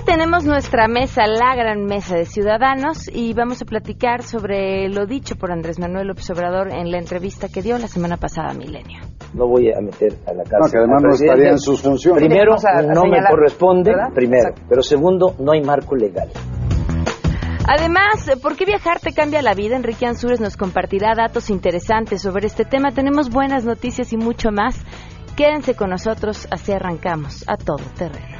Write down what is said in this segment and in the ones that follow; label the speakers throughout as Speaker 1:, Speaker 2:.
Speaker 1: Hoy tenemos nuestra mesa, la gran mesa de ciudadanos, y vamos a platicar sobre lo dicho por Andrés Manuel López Obrador en la entrevista que dio la semana pasada a Milenio.
Speaker 2: No voy a meter a la cárcel.
Speaker 3: No, que además no estaría en sus funciones.
Speaker 2: Primero,
Speaker 4: a
Speaker 2: no me corresponde,
Speaker 4: ¿verdad?
Speaker 2: primero.
Speaker 4: Exacto.
Speaker 2: Pero segundo, no hay marco legal.
Speaker 1: Además, ¿por qué viajar te cambia la vida? Enrique Ansúrez nos compartirá datos interesantes sobre este tema. Tenemos buenas noticias y mucho más. Quédense con nosotros, así arrancamos a todo terreno.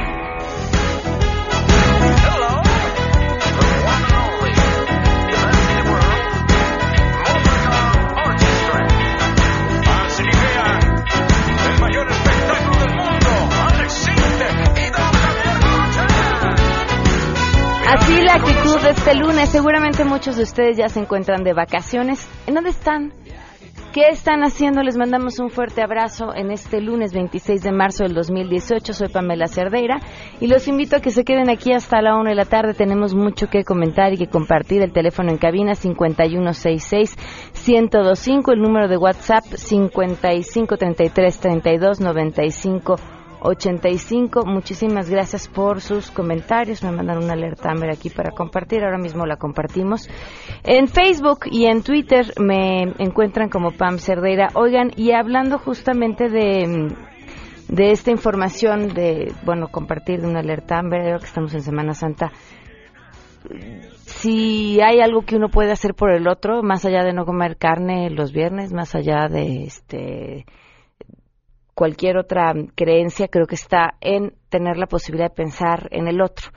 Speaker 1: Este lunes. Seguramente muchos de ustedes ya se encuentran de vacaciones. ¿En dónde están? ¿Qué están haciendo? Les mandamos un fuerte abrazo en este lunes 26 de marzo del 2018. Soy Pamela Cerdeira y los invito a que se queden aquí hasta la 1 de la tarde. Tenemos mucho que comentar y que compartir. El teléfono en cabina 5166-1025. El número de WhatsApp 55333295. 85. Muchísimas gracias por sus comentarios. Me mandan una alerta Amber aquí para compartir. Ahora mismo la compartimos. En Facebook y en Twitter me encuentran como Pam Cerdeira. Oigan, y hablando justamente de, de esta información de, bueno, compartir de una alerta Amber, que estamos en Semana Santa. Si hay algo que uno puede hacer por el otro, más allá de no comer carne los viernes, más allá de este cualquier otra creencia, creo que está en tener la posibilidad de pensar en el otro.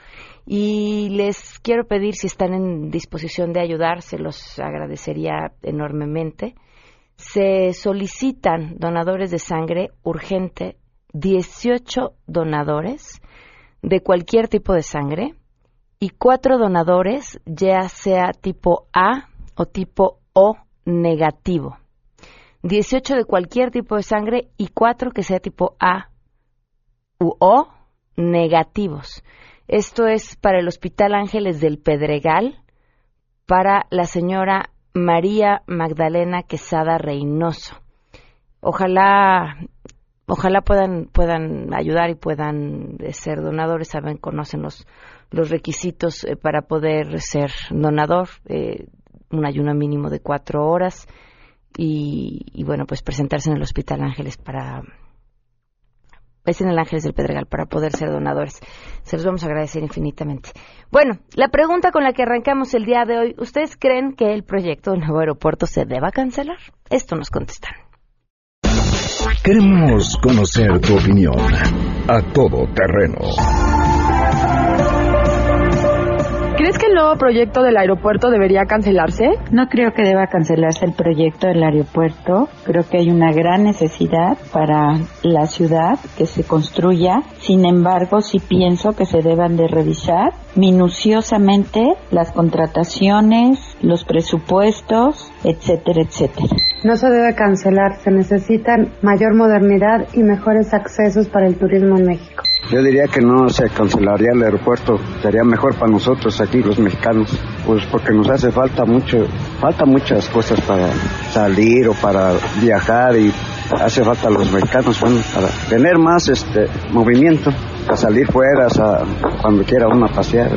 Speaker 1: Y les quiero pedir si están en disposición de ayudar, se los agradecería enormemente. Se solicitan donadores de sangre urgente, 18 donadores de cualquier tipo de sangre y cuatro donadores, ya sea tipo A o tipo O negativo. 18 de cualquier tipo de sangre y 4 que sea tipo A u O negativos. Esto es para el Hospital Ángeles del Pedregal, para la señora María Magdalena Quesada Reynoso. Ojalá, ojalá puedan, puedan ayudar y puedan eh, ser donadores, saben, conocen los, los requisitos eh, para poder ser donador, eh, un ayuno mínimo de cuatro horas, y, bueno, pues presentarse en el Hospital Ángeles para es en el Ángeles del Pedregal para poder ser donadores. Se los vamos a agradecer infinitamente. Bueno, la pregunta con la que arrancamos el día de hoy, ¿ustedes creen que el proyecto del nuevo aeropuerto se deba cancelar? Esto nos contestan.
Speaker 5: Queremos conocer tu opinión. A Todo Terreno.
Speaker 6: ¿Crees que el nuevo proyecto del aeropuerto debería cancelarse?
Speaker 7: No creo que deba cancelarse el proyecto del aeropuerto. Creo que hay una gran necesidad para la ciudad que se construya. Sin embargo, sí pienso que se deban de revisar minuciosamente las contrataciones, los presupuestos, etcétera, etcétera.
Speaker 8: No se debe cancelar, se necesitan mayor modernidad y mejores accesos para el turismo en México.
Speaker 3: Yo diría que no se cancelaría el aeropuerto, sería mejor para nosotros aquí los mexicanos, pues porque nos hace falta mucho, falta muchas cosas para salir o para viajar y hace falta a los mexicanos bueno, para tener más este movimiento, para salir fuera, a, cuando quiera uno a pasear.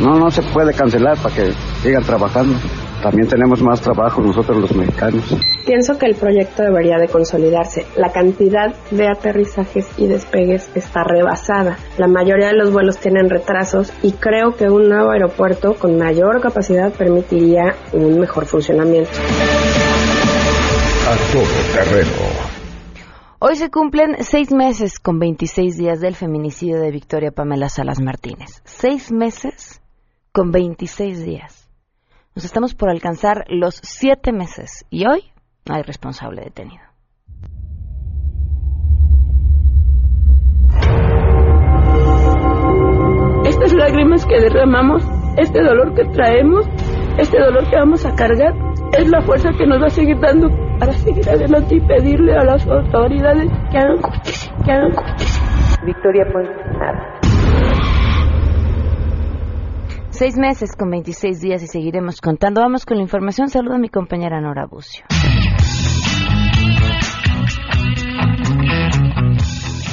Speaker 3: No, no se puede cancelar para que sigan trabajando. También tenemos más trabajo nosotros los mexicanos.
Speaker 9: Pienso que el proyecto debería de consolidarse. La cantidad de aterrizajes y despegues está rebasada. La mayoría de los vuelos tienen retrasos y creo que un nuevo aeropuerto con mayor capacidad permitiría un mejor funcionamiento.
Speaker 5: A todo terreno.
Speaker 1: Hoy se cumplen seis meses con 26 días del feminicidio de Victoria Pamela Salas Martínez. Seis meses con 26 días. Nos estamos por alcanzar los siete meses y hoy no hay responsable detenido.
Speaker 10: Estas lágrimas que derramamos, este dolor que traemos, este dolor que vamos a cargar, es la fuerza que nos va a seguir dando para seguir adelante y pedirle a las autoridades que hagan justicia, que hagan justicia.
Speaker 11: Victoria Ponce, nada.
Speaker 1: Seis meses con 26 días y seguiremos contando. Vamos con la información. Saludo a mi compañera Nora Bucio.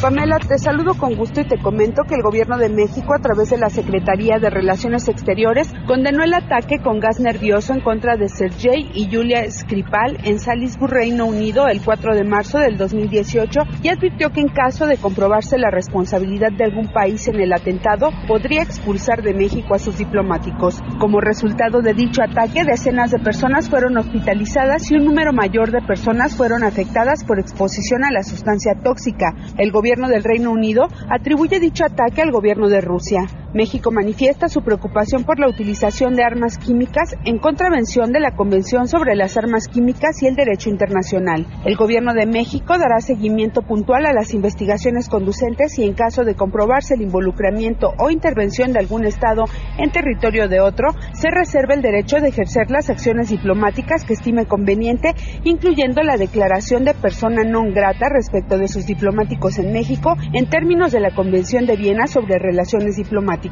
Speaker 4: Pamela, te saludo con gusto y te comento que el gobierno de México, a través de la Secretaría de Relaciones Exteriores, condenó el ataque con gas nervioso en contra de Sergei y Julia Skripal en Salisbury, Reino Unido, el 4 de marzo del 2018 y advirtió que en caso de comprobarse la responsabilidad de algún país en el atentado, podría expulsar de México a sus diplomáticos. Como resultado de dicho ataque, decenas de personas fueron hospitalizadas y un número mayor de personas fueron afectadas por exposición a la sustancia tóxica. El gobierno del Reino Unido atribuye dicho ataque al gobierno de Rusia. México manifiesta su preocupación por la utilización de armas químicas en contravención de la Convención sobre las Armas Químicas y el Derecho Internacional. El gobierno de México dará seguimiento puntual a las investigaciones conducentes y en caso de comprobarse el involucramiento o intervención de algún Estado en territorio de otro, se reserva el derecho de ejercer las acciones diplomáticas que estime conveniente, incluyendo la declaración de persona non grata respecto de sus diplomáticos en México en términos de la Convención de Viena sobre Relaciones Diplomáticas.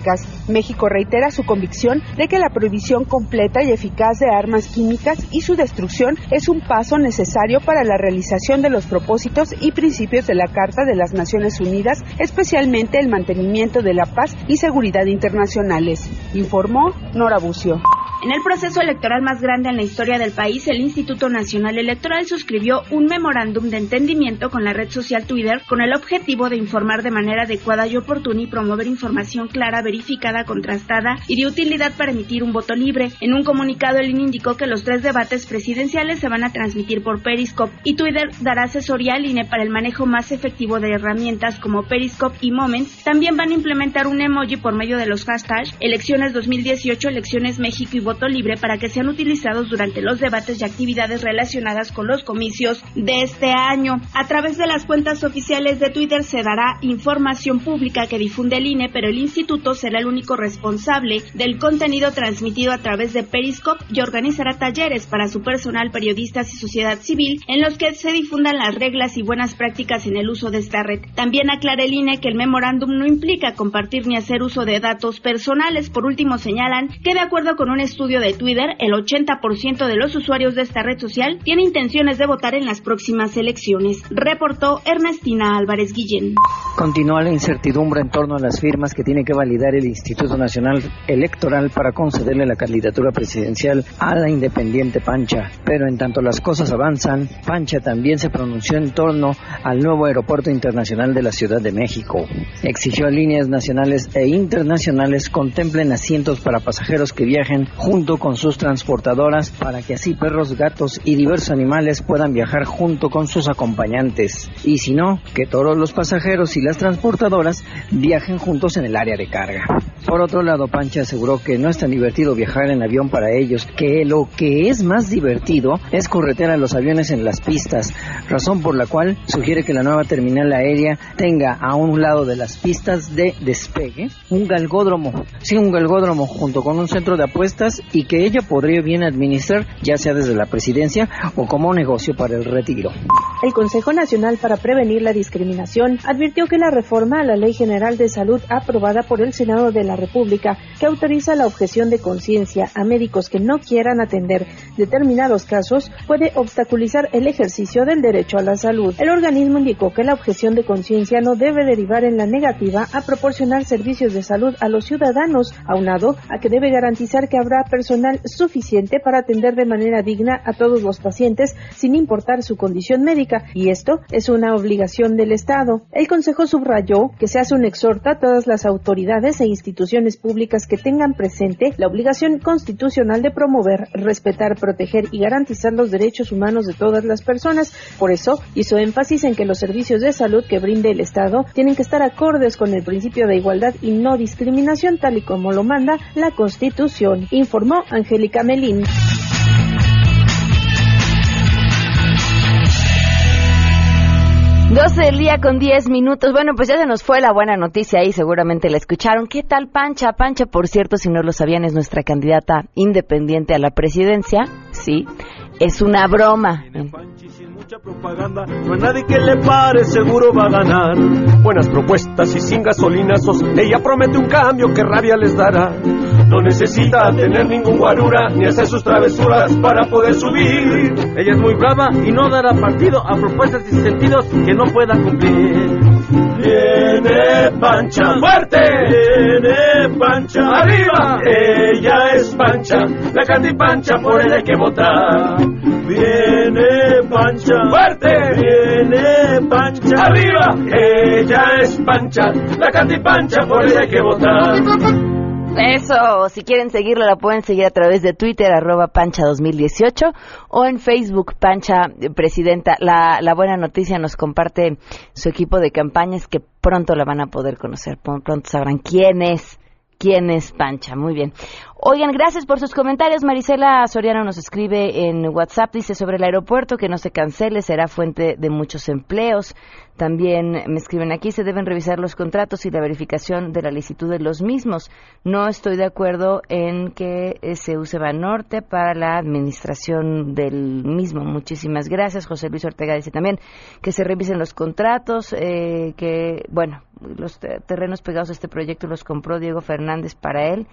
Speaker 4: México reitera su convicción de que la prohibición completa y eficaz de armas químicas y su destrucción es un paso necesario para la realización de los propósitos y principios de la Carta de las Naciones Unidas, especialmente el mantenimiento de la paz y seguridad internacionales, informó Nora Bucio.
Speaker 11: En el proceso electoral más grande en la historia del país, el Instituto Nacional Electoral suscribió un memorándum de entendimiento con la red social Twitter con el objetivo de informar de manera adecuada y oportuna y promover información clara, verificada, contrastada y de utilidad para emitir un voto libre. En un comunicado, el INE indicó que los tres debates presidenciales se van a transmitir por Periscope y Twitter dará asesoría al INE para el manejo más efectivo de herramientas como Periscope y Moments. También van a implementar un emoji por medio de los hashtags Elecciones 2018, Elecciones México y Voto Libre para que sean utilizados durante los debates y actividades relacionadas con los comicios de este año. A través de las cuentas oficiales de Twitter se dará información pública que difunde el INE, pero el instituto será el único responsable del contenido transmitido a través de Periscope y organizará talleres para su personal, periodistas y sociedad civil en los que se difundan las reglas y buenas prácticas en el uso de esta red. También aclara el INE que el memorándum no implica compartir ni hacer uso de datos personales. Por último, señalan que de acuerdo con un estudio de Twitter, el 80% de los usuarios de esta red social tiene intenciones de votar en las próximas elecciones, reportó Ernestina Álvarez Guillén.
Speaker 12: Continúa la incertidumbre en torno a las firmas que tiene que validar el Instituto Nacional Electoral para concederle la candidatura presidencial a la independiente Pancha. Pero en tanto las cosas avanzan, Pancha también se pronunció en torno al nuevo aeropuerto internacional de la Ciudad de México. Exigió líneas nacionales e internacionales contemplen asientos para pasajeros que viajen junto con sus transportadoras para que así perros, gatos y diversos animales puedan viajar junto con sus acompañantes. Y si no, que todos los pasajeros y las transportadoras viajen juntos en el área de carga. Por otro lado, Pancha aseguró que no es tan divertido viajar en avión para ellos, que lo que es más divertido es corretear a los aviones en las pistas, razón por la cual sugiere que la nueva terminal aérea tenga a un lado de las pistas de despegue un galgódromo, sí, un galgódromo junto con un centro de apuestas y que ella podría bien administrar ya sea desde la presidencia o como negocio para el retiro.
Speaker 13: El Consejo Nacional para Prevenir la Discriminación advirtió que la reforma a la Ley General de Salud aprobada por el Senado de la República, que autoriza la objeción de conciencia a médicos que no quieran atender determinados casos, puede obstaculizar el ejercicio del derecho a la salud. El organismo indicó que la objeción de conciencia no debe derivar en la negativa a proporcionar servicios de salud a los ciudadanos, aunado a que debe garantizar que habrá personal suficiente para atender de manera digna a todos los pacientes sin importar su condición médica, y esto es una obligación del Estado. El Consejo subrayó que se hace un exhorta a todas las autoridades e instituciones públicas que tengan presente la obligación constitucional de promover, respetar, proteger y garantizar los derechos humanos de todas las personas. Por eso hizo énfasis en que los servicios de salud que brinde el Estado tienen que estar acordes con el principio de igualdad y no discriminación tal y como lo manda la Constitución, informó Angélica Melín.
Speaker 1: 12 del día con 10 minutos. Bueno, pues ya se nos fue la buena noticia ahí, seguramente la escucharon. ¿Qué tal Pancha? Pancha, por cierto, si no lo sabían, es nuestra candidata independiente a la presidencia. Sí, es una broma.
Speaker 14: Mucha propaganda, no hay nadie que le pare, seguro va a ganar. Buenas propuestas y sin gasolinazos, ella promete un cambio que rabia les dará. No necesita tener ningún guarura ni hacer sus travesuras para poder subir.
Speaker 15: Ella es muy brava y no dará partido a propuestas y sentidos que no pueda cumplir.
Speaker 14: Viene Pancha fuerte, viene Pancha arriba. Ella es Pancha, la Candy Pancha por ella hay que votar. Viene Pancha fuerte, viene Pancha arriba. Ella es Pancha, la Candy Pancha por ella hay que votar.
Speaker 1: Eso, si quieren seguirla, la pueden seguir a través de Twitter, arroba Pancha2018, o en Facebook, Pancha eh, Presidenta. La, la buena noticia nos comparte su equipo de campañas que pronto la van a poder conocer, pronto sabrán quién es, quién es Pancha. Muy bien. Oigan, gracias por sus comentarios. Marisela Soriano nos escribe en WhatsApp, dice sobre el aeropuerto que no se cancele, será fuente de muchos empleos. También me escriben aquí, se deben revisar los contratos y la verificación de la licitud de los mismos. No estoy de acuerdo en que eh, se use Banorte para la administración del mismo. Muchísimas gracias. José Luis Ortega dice también que se revisen los contratos, eh, que, bueno, los terrenos pegados a este proyecto los compró Diego Fernández para él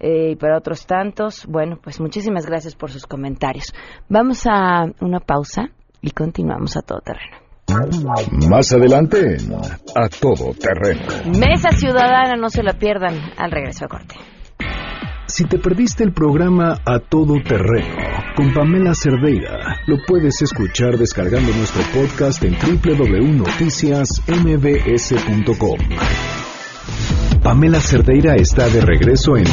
Speaker 1: eh, y para otros tantos. Bueno, pues muchísimas gracias por sus comentarios. Vamos a una pausa y continuamos a todo terreno.
Speaker 5: Más adelante, a todo terreno.
Speaker 1: Mesa Ciudadana, no se la pierdan al regreso a corte.
Speaker 5: Si te perdiste el programa A Todo Terreno con Pamela Cerdeira, lo puedes escuchar descargando nuestro podcast en www.noticiasmbs.com. Pamela Cerdeira está de regreso en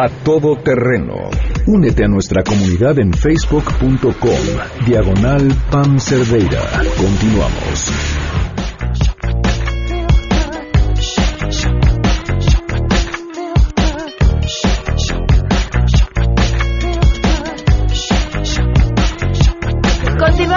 Speaker 5: A Todo Terreno. Únete a nuestra comunidad en facebook.com, diagonal Pam Cerdeira. Continuamos.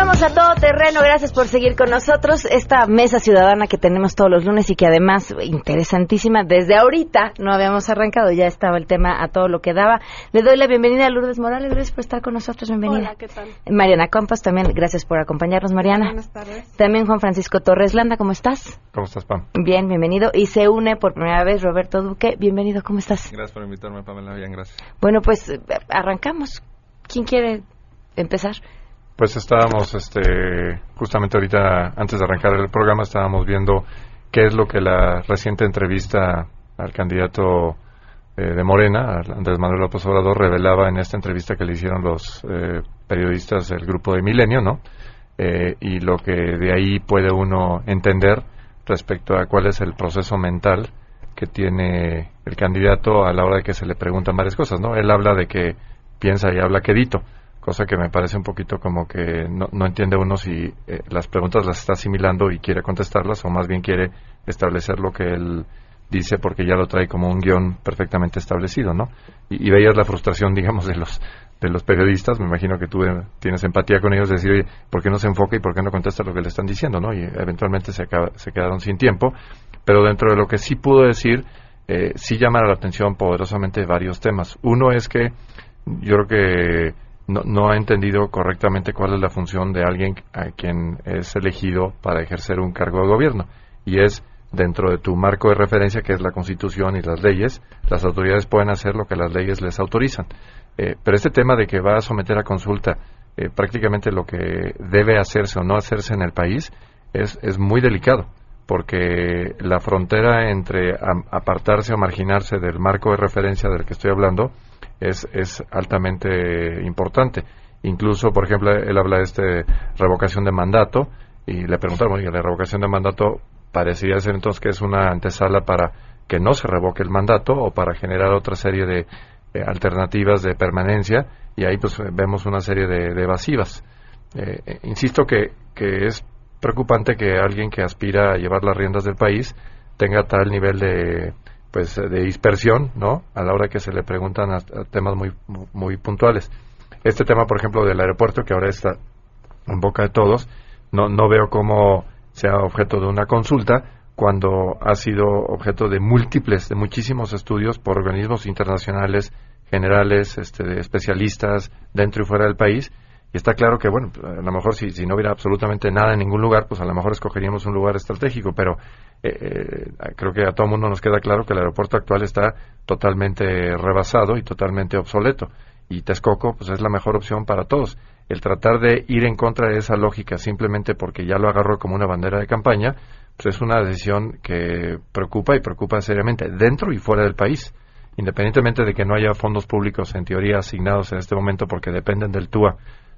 Speaker 1: Continuamos a todo terreno, gracias por seguir con nosotros. Esta mesa ciudadana que tenemos todos los lunes y que además interesantísima, desde ahorita no habíamos arrancado, ya estaba el tema a todo lo que daba. Le doy la bienvenida a Lourdes Morales, gracias por estar con nosotros, bienvenida.
Speaker 16: Hola, ¿qué tal?
Speaker 1: Mariana Compas, también gracias por acompañarnos, Mariana.
Speaker 16: Buenas tardes.
Speaker 1: También Juan Francisco Torres Landa, ¿cómo estás?
Speaker 17: ¿Cómo estás, Pam?
Speaker 1: Bien, bienvenido. Y se une por primera vez Roberto Duque, bienvenido, ¿cómo estás?
Speaker 17: Gracias por invitarme, Pamela, bien, gracias.
Speaker 1: Bueno, pues eh, arrancamos. ¿Quién quiere empezar?
Speaker 17: Pues estábamos, este, justamente ahorita, antes de arrancar el programa, estábamos viendo qué es lo que la reciente entrevista al candidato eh, de Morena, Andrés Manuel López Obrador, revelaba en esta entrevista que le hicieron los eh, periodistas del grupo de Milenio, ¿no? Eh, y lo que de ahí puede uno entender respecto a cuál es el proceso mental que tiene el candidato a la hora de que se le preguntan varias cosas, ¿no? Él habla de que piensa y habla quedito cosa que me parece un poquito como que no, no entiende uno si eh, las preguntas las está asimilando y quiere contestarlas o más bien quiere establecer lo que él dice porque ya lo trae como un guion perfectamente establecido, ¿no? Y, veías la frustración, digamos, de los de los periodistas, me imagino que tú eh, tienes empatía con ellos, decir, oye, ¿por qué no se enfoca y por qué no contesta lo que le están diciendo, no? Y eventualmente se, acaba, se quedaron sin tiempo, pero dentro de lo que sí pudo decir, eh, sí llama la atención poderosamente varios temas. Uno es que yo creo que no, no, ha entendido correctamente cuál es la función de alguien a quien es elegido para ejercer un cargo de gobierno. Y es dentro de tu marco de referencia, que es la Constitución y las leyes, las autoridades pueden hacer lo que las leyes les autorizan. Eh, pero este tema de que va a someter a consulta eh, prácticamente lo que debe hacerse o no hacerse en el país es, es muy delicado, porque la frontera entre apartarse o marginarse del marco de referencia del que estoy hablando, es, es altamente importante. Incluso, por ejemplo, él habla de este revocación de mandato y le preguntaron, oye, la revocación de mandato parecería ser entonces que es una antesala para que no se revoque el mandato o para generar otra serie de eh, alternativas de permanencia y ahí pues vemos una serie de, de evasivas. Eh, eh, insisto que, que es preocupante que alguien que aspira a llevar las riendas del país tenga tal nivel de pues de dispersión, ¿no? A la hora que se le preguntan temas muy muy puntuales. Este tema, por ejemplo, del aeropuerto que ahora está en boca de todos, no no veo cómo sea objeto de una consulta cuando ha sido objeto de múltiples, de muchísimos estudios por organismos internacionales, generales, este, de especialistas dentro y fuera del país, Y está claro que, bueno, a lo mejor si, si no hubiera absolutamente nada en ningún lugar, pues a lo mejor escogeríamos un lugar estratégico, pero eh, eh, creo que a todo mundo nos queda claro que el aeropuerto actual está totalmente rebasado y totalmente obsoleto. Y Texcoco, pues es la mejor opción para todos. El tratar de ir en contra de esa lógica simplemente porque ya lo agarró como una bandera de campaña, pues es una decisión que preocupa y preocupa seriamente dentro y fuera del país independientemente de que no haya fondos públicos en teoría asignados en este momento porque dependen del TUA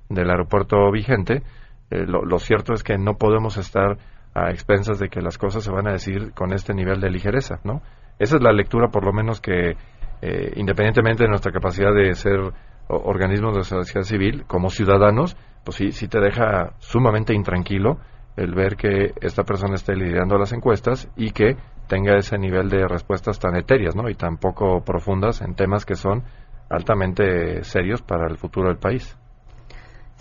Speaker 17: del aeropuerto vigente, eh, lo, cierto es que no podemos estar a expensas de que las cosas se van a decir con este nivel de ligereza, ¿no? Esa es la lectura, por lo menos, que eh, independientemente de nuestra capacidad de ser organismos de sociedad civil, como ciudadanos, pues sí, sí te deja sumamente intranquilo el ver que esta persona esté liderando las encuestas y que tenga ese nivel de respuestas tan etéreas, ¿no? Y tan poco profundas en temas que son altamente serios para el futuro del país.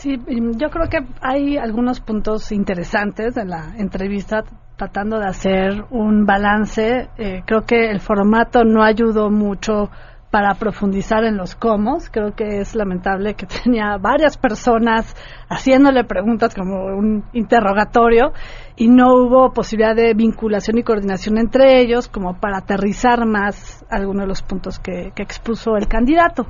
Speaker 16: Sí, yo creo que hay algunos puntos interesantes en la entrevista tratando de hacer un balance. Eh, creo que el formato no ayudó mucho para profundizar en los cómo. Creo que es lamentable que tenía varias personas haciéndole preguntas como un interrogatorio y no hubo posibilidad de vinculación y coordinación entre ellos como para aterrizar más algunos de los puntos que, que expuso el candidato.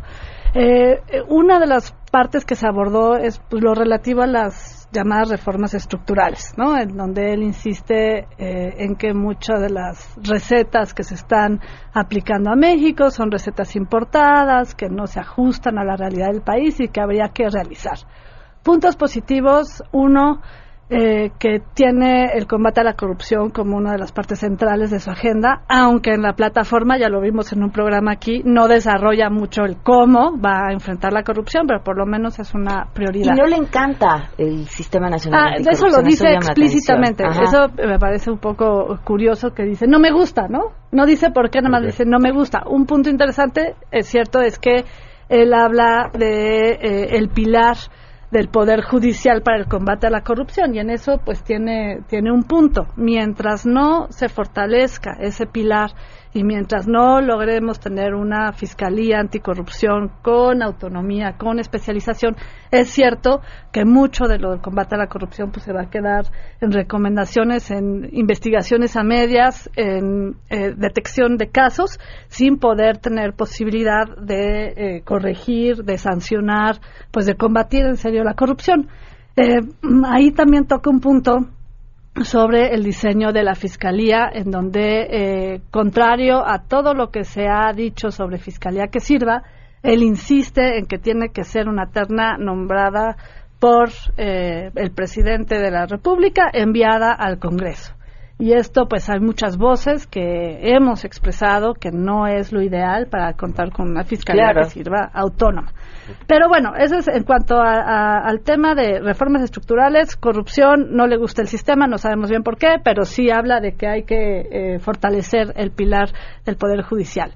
Speaker 16: Eh, una de las partes que se abordó es pues, lo relativo a las llamadas reformas estructurales, ¿no? En donde él insiste eh, en que muchas de las recetas que se están aplicando a México son recetas importadas, que no se ajustan a la realidad del país y que habría que realizar. Puntos positivos, uno, eh, que tiene el combate a la corrupción como una de las partes centrales de su agenda, aunque en la plataforma, ya lo vimos en un programa aquí, no desarrolla mucho el cómo va a enfrentar la corrupción, pero por lo menos es una prioridad.
Speaker 1: Y no le encanta el Sistema Nacional
Speaker 16: ah, Eso lo dice explícitamente. Eso me parece un poco curioso que dice, no me gusta, ¿no? No dice por qué, nada más dice, no me gusta. Un punto interesante, es cierto, es que él habla de eh, el pilar del poder judicial para el combate a la corrupción y en eso pues tiene tiene un punto. Mientras no se fortalezca ese pilar y mientras no logremos tener una fiscalía anticorrupción con autonomía, con especialización, es cierto que mucho de lo del combate a la corrupción pues se va a quedar en recomendaciones, en investigaciones a medias, en eh, detección de casos, sin poder tener posibilidad de eh, corregir, de sancionar, pues de combatir en serio la corrupción. Eh, ahí también toca un punto sobre el diseño de la Fiscalía, en donde, eh, contrario a todo lo que se ha dicho sobre Fiscalía que sirva, él insiste en que tiene que ser una terna nombrada por eh, el presidente de la República enviada al Congreso. Y esto, pues hay muchas voces que hemos expresado que no es lo ideal para contar con una fiscalía que sirva autónoma. Pero bueno, eso es en cuanto al tema de reformas estructurales, corrupción, no le gusta el sistema, no sabemos bien por qué, pero sí habla de que hay que eh, fortalecer el pilar del Poder Judicial.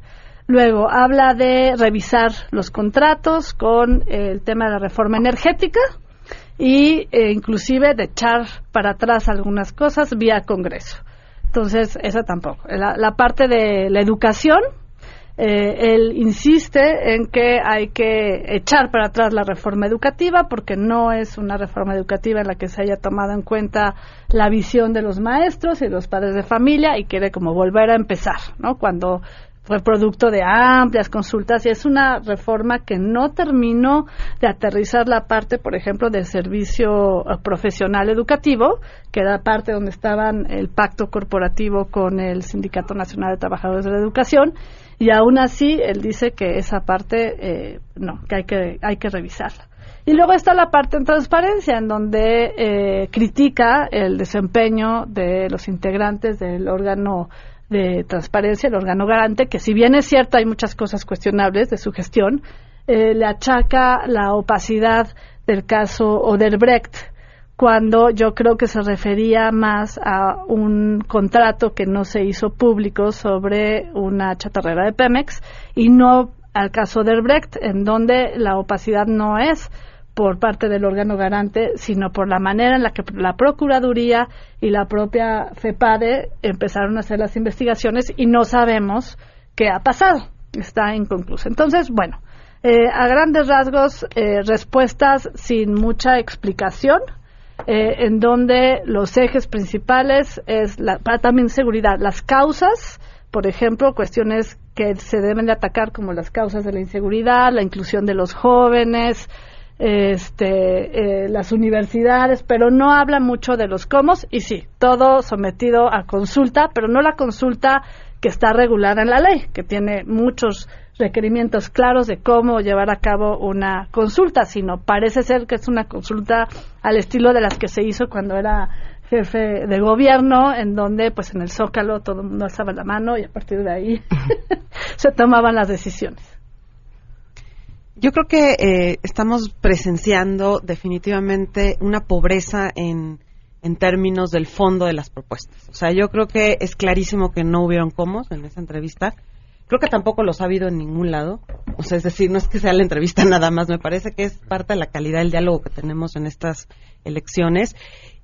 Speaker 16: Luego habla de revisar los contratos con el tema de la reforma energética y eh, inclusive de echar para atrás algunas cosas vía Congreso. Entonces, esa tampoco. la parte de la educación, eh, él insiste en que hay que echar para atrás la reforma educativa porque no es una reforma educativa en la que se haya tomado en cuenta la visión de los maestros y los padres de familia y quiere como volver a empezar, ¿no? Cuando fue producto de amplias consultas y es una reforma que no terminó de aterrizar la parte, por ejemplo, del servicio profesional educativo, que era parte donde estaban el pacto corporativo con el Sindicato Nacional de Trabajadores de la Educación y aún así él dice que esa parte eh, no, que hay que hay que revisarla. Y luego está la parte en transparencia, en donde eh, critica el desempeño de los integrantes del órgano de transparencia, el órgano garante, que si bien es cierto hay muchas cosas cuestionables de su gestión, eh, le achaca la opacidad del caso Oderbrecht, cuando yo creo que se refería más a un contrato que no se hizo público sobre una chatarrera de Pemex y no al caso del Brecht, en donde la opacidad no es por parte del órgano garante, sino por la manera en la que la Procuraduría y la propia FEPADE empezaron a hacer las investigaciones y no sabemos qué ha pasado. Está inconcluso. Entonces, bueno, eh, a grandes rasgos, eh, respuestas sin mucha explicación, eh, en donde los ejes principales es la, para también seguridad, las causas, por ejemplo, cuestiones que se deben de atacar como las causas de la inseguridad, la inclusión de los jóvenes, este, las universidades, pero no habla mucho de los cómo y sí, todo sometido a consulta, pero no la consulta que está regulada en la ley, que tiene muchos requerimientos claros de cómo llevar a cabo una consulta, sino parece ser que es una consulta al estilo de las que se hizo cuando era jefe de gobierno, en donde pues en el Zócalo todo el mundo alzaba la mano y a partir de ahí se tomaban las decisiones.
Speaker 18: Yo creo que eh, estamos presenciando definitivamente una pobreza en, en términos del fondo de las propuestas. O sea, yo creo que es clarísimo que no hubieron cómo en esa entrevista Creo que tampoco los ha habido en ningún lado. O sea, es decir, no es que sea la entrevista nada más, me parece que es parte de la calidad del diálogo que tenemos en estas elecciones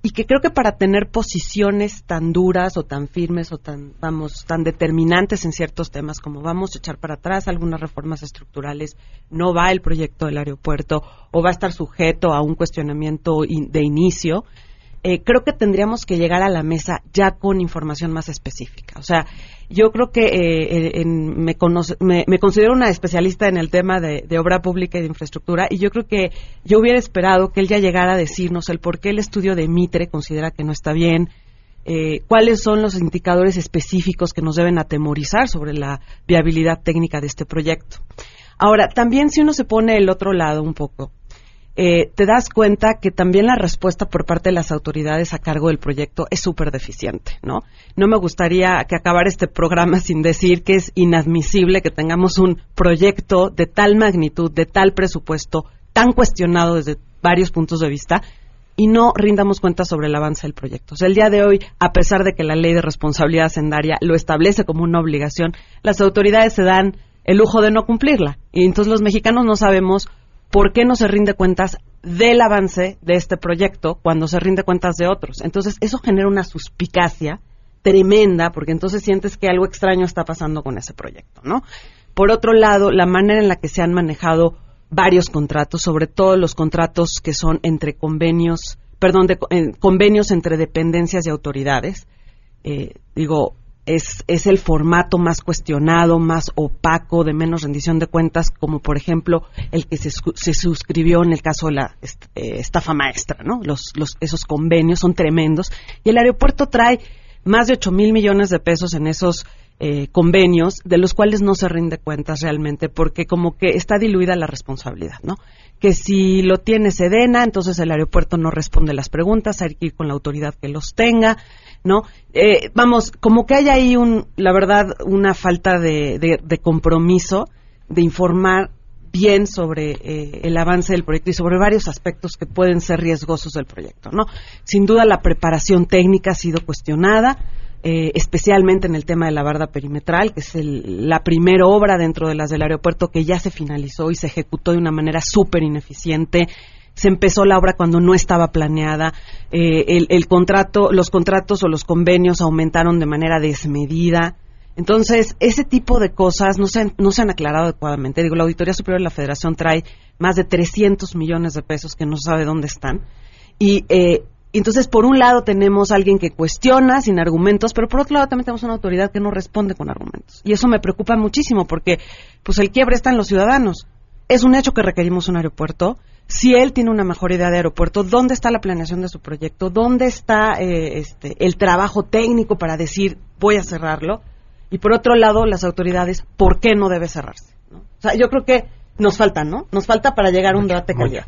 Speaker 18: y que creo que para tener posiciones tan duras o tan firmes o tan vamos tan determinantes en ciertos temas como vamos a echar para atrás algunas reformas estructurales no va el proyecto del aeropuerto o va a estar sujeto a un cuestionamiento de inicio eh, creo que tendríamos que llegar a la mesa ya con información más específica. O sea, yo creo que eh, me, considero una especialista en el tema de, obra pública y de infraestructura y yo creo que yo hubiera esperado que él ya llegara a decirnos el por qué el estudio de Mitre considera que no está bien, eh, cuáles son los indicadores específicos que nos deben atemorizar sobre la viabilidad técnica de este proyecto. Ahora, también si uno se pone el otro lado un poco, eh, te das cuenta que también la respuesta por parte de las autoridades a cargo del proyecto es súper deficiente, ¿no? No me gustaría que acabara este programa sin decir que es inadmisible que tengamos un proyecto de tal magnitud, de tal presupuesto, tan cuestionado desde varios puntos de vista, y no rindamos cuenta sobre el avance del proyecto. El día de hoy, a pesar de que la ley de responsabilidad hacendaria lo establece como una obligación, las autoridades se dan el lujo de no cumplirla. Y entonces los mexicanos no sabemos ¿por qué no se rinde cuentas del avance de este proyecto cuando se rinde cuentas de otros? Entonces, eso genera una suspicacia tremenda, porque entonces sientes que algo extraño está pasando con ese proyecto, ¿no? Por otro lado, la manera en la que se han manejado varios contratos, sobre todo los contratos que son entre convenios, perdón, de, convenios entre dependencias y autoridades. Eh, digo, es, es el formato más cuestionado, más opaco, de menos rendición de cuentas, como por ejemplo el que se, se suscribió en el caso de la eh, estafa maestra, ¿no? Los, los, esos convenios son tremendos. Y el aeropuerto trae más de 8 mil millones de pesos en esos eh, convenios, de los cuales no se rinde cuentas realmente, porque como que está diluida la responsabilidad, ¿no? Que si lo tiene Sedena, entonces el aeropuerto no responde las preguntas, hay que ir con la autoridad que los tenga. ¿no? Eh, vamos, como que hay ahí, un, la verdad, una falta de, de, compromiso de informar bien sobre eh, el avance del proyecto y sobre varios aspectos que pueden ser riesgosos del proyecto, ¿no? Sin duda la preparación técnica ha sido cuestionada, eh, especialmente en el tema de la barda perimetral, que es la primera obra dentro de las del aeropuerto que ya se finalizó y se ejecutó de una manera súper ineficiente se empezó la obra cuando no estaba planeada, eh, el, contrato, los contratos o los convenios aumentaron de manera desmedida. Entonces, ese tipo de cosas no se, han, no se han aclarado adecuadamente. Digo, la Auditoría Superior de la Federación trae más de 300 millones de pesos que no sabe dónde están. Y eh, entonces, por un lado tenemos a alguien que cuestiona sin argumentos, pero por otro lado también tenemos una autoridad que no responde con argumentos. Y eso me preocupa muchísimo porque pues el quiebre está en los ciudadanos. Es un hecho que requerimos un aeropuerto si él tiene una mejor idea de aeropuerto, ¿dónde está la planeación de su proyecto? ¿Dónde está eh, este, el trabajo técnico para decir voy a cerrarlo? Y por otro lado, las autoridades, ¿por qué no debe cerrarse? O sea, yo creo que nos falta, ¿no? Nos falta para llegar a un debate calidad.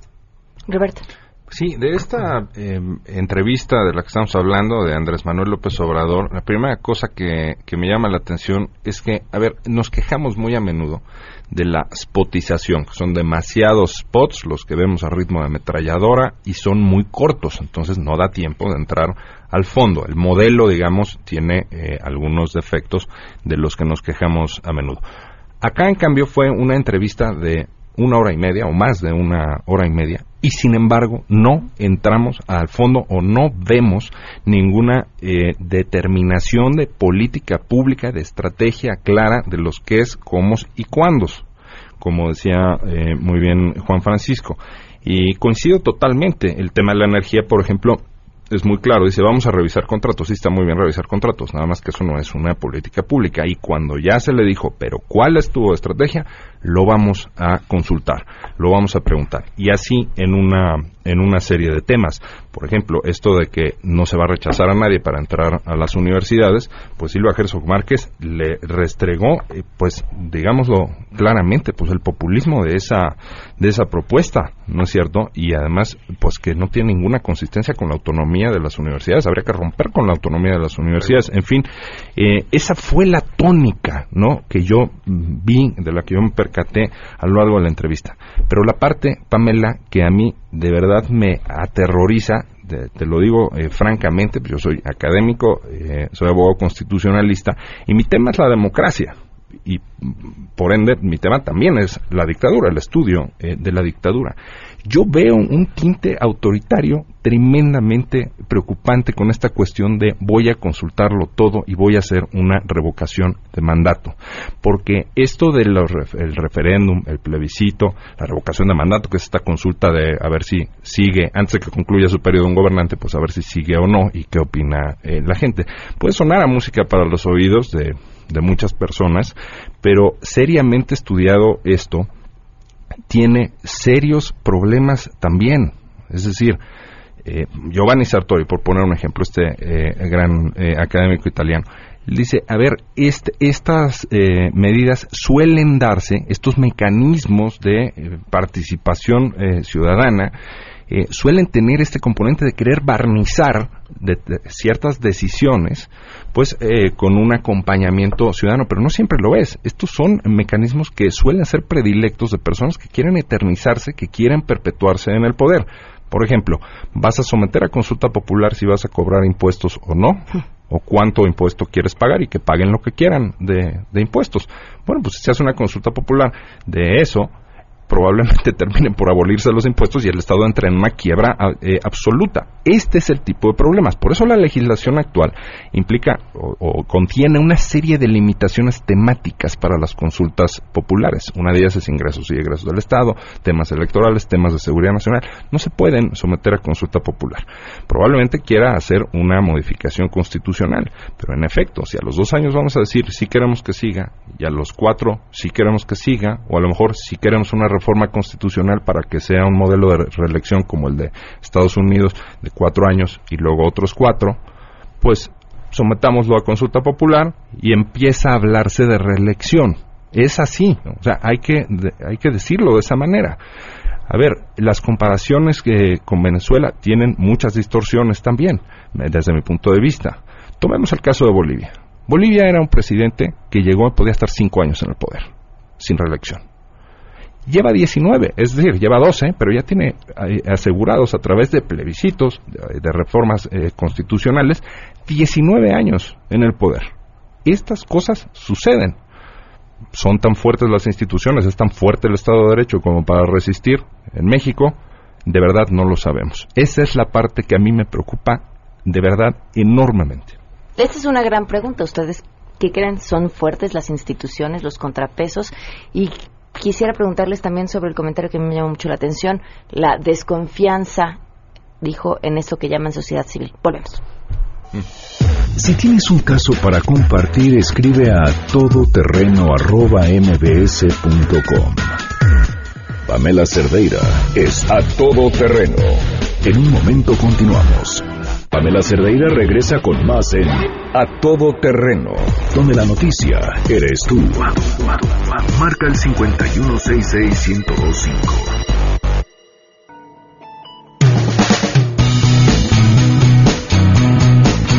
Speaker 1: Roberto.
Speaker 17: Sí, de esta em, entrevista de la que estamos hablando, de Andrés Manuel López Obrador, la primera cosa que, que me llama la atención es que, a ver, nos quejamos muy a menudo de la spotización, que son demasiados spots los que vemos a ritmo de ametralladora y son muy cortos, entonces no da tiempo de entrar al fondo. El modelo, digamos, tiene eh, algunos defectos de los que nos quejamos a menudo. Acá, en cambio, fue una entrevista de una hora y media o más de una hora y media y sin embargo no entramos al fondo o no vemos ninguna eh, determinación de política pública, de estrategia clara de los qué es, cómo y cuándos.
Speaker 19: como decía eh, muy bien Juan Francisco. Y coincido totalmente. El tema de la energía, por ejemplo, es muy claro. Dice, vamos a revisar contratos. Sí, está muy bien revisar contratos. Nada más que eso no es una política pública. Y cuando ya se le dijo, pero ¿cuál es tu estrategia? Lo vamos a consultar. Lo vamos a preguntar. Y así en una, en una serie de temas. Por ejemplo, esto de que no se va a rechazar a nadie para entrar a las universidades, pues Silva Herzog Márquez le restregó, eh, pues digámoslo claramente, pues el populismo de esa, de esa propuesta, ¿no es cierto? Y además, pues que no tiene ninguna consistencia con la autonomía de las universidades, habría que romper con la autonomía de las universidades, en fin, eh, esa fue la tónica, ¿no? Que yo vi, de la que yo me a lo largo de la entrevista. Pero la parte, Pamela, que a mí de verdad me aterroriza, te lo digo eh, francamente, pues yo soy académico, eh, soy abogado constitucionalista, y mi tema es la democracia. Y por ende, mi tema también es la dictadura, el estudio eh, de la dictadura yo veo un tinte autoritario tremendamente preocupante con esta cuestión de voy a consultarlo todo y voy a hacer una revocación de mandato. Porque esto del referéndum, el plebiscito, la revocación de mandato, que es esta consulta de a ver si sigue, antes de que concluya su periodo un gobernante, pues a ver si sigue o no y qué opina eh, la gente. Puede sonar a música para los oídos de, de muchas personas, pero seriamente estudiado esto, tiene serios problemas también. Es decir, eh, Giovanni Sartori, por poner un ejemplo, este eh, gran eh, académico italiano, dice, a ver, este, estas medidas suelen darse, estos mecanismos de participación ciudadana, suelen tener este componente de querer barnizar de, ciertas decisiones, pues eh, con un acompañamiento ciudadano, pero no siempre lo es. Estos son mecanismos que suelen ser predilectos de personas que quieren eternizarse, que quieren perpetuarse en el poder. Por ejemplo, vas a someter a consulta popular si vas a cobrar impuestos o no, o cuánto impuesto quieres pagar y que paguen lo que quieran de, de impuestos. Bueno, pues si se hace una consulta popular de eso, probablemente terminen por abolirse los impuestos y el Estado entre en una quiebra eh, absoluta. Este es el tipo de problemas. Por eso la legislación actual implica o, contiene una serie de limitaciones temáticas para las consultas populares. Una de ellas es ingresos y egresos del Estado, temas electorales, temas de seguridad nacional. No se pueden someter a consulta popular. Probablemente quiera hacer una modificación constitucional, pero en efecto, si a los dos años vamos a decir si queremos que siga y a los cuatro si queremos que siga, o a lo mejor si queremos una constitucional para que sea un modelo de reelección como el de Estados Unidos de cuatro años y luego otros cuatro, pues sometámoslo a consulta popular y empieza a hablarse de reelección. Es así, o sea, hay que, hay que decirlo de esa manera. A ver, las comparaciones que con Venezuela tienen muchas distorsiones también, desde mi punto de vista. Tomemos el caso de Bolivia. Bolivia era un presidente que llegó, podía estar cinco años en el poder, sin reelección lleva 19, es decir, lleva 12, pero ya tiene eh, asegurados a través de plebiscitos, de, reformas eh, constitucionales, 19 años en el poder. Estas cosas suceden. Son tan fuertes las instituciones, es tan fuerte el Estado de Derecho como para resistir en México. De verdad no lo sabemos. Esa es la parte que a mí me preocupa de verdad enormemente.
Speaker 1: Esta es una gran pregunta. ¿Ustedes qué creen? ¿Son fuertes las instituciones, los contrapesos? ¿Y quisiera preguntarles también sobre el comentario que me llamó mucho la atención, la desconfianza, dijo, en eso que llaman sociedad civil. Volvemos.
Speaker 5: Si tienes un caso para compartir, escribe a todoterreno.mbs.com. Pamela Cerdeira es a todoterreno. En un momento continuamos. Pamela Cerdeira regresa con más en A Todo Terreno, donde la noticia eres tú. Marca el 5166125.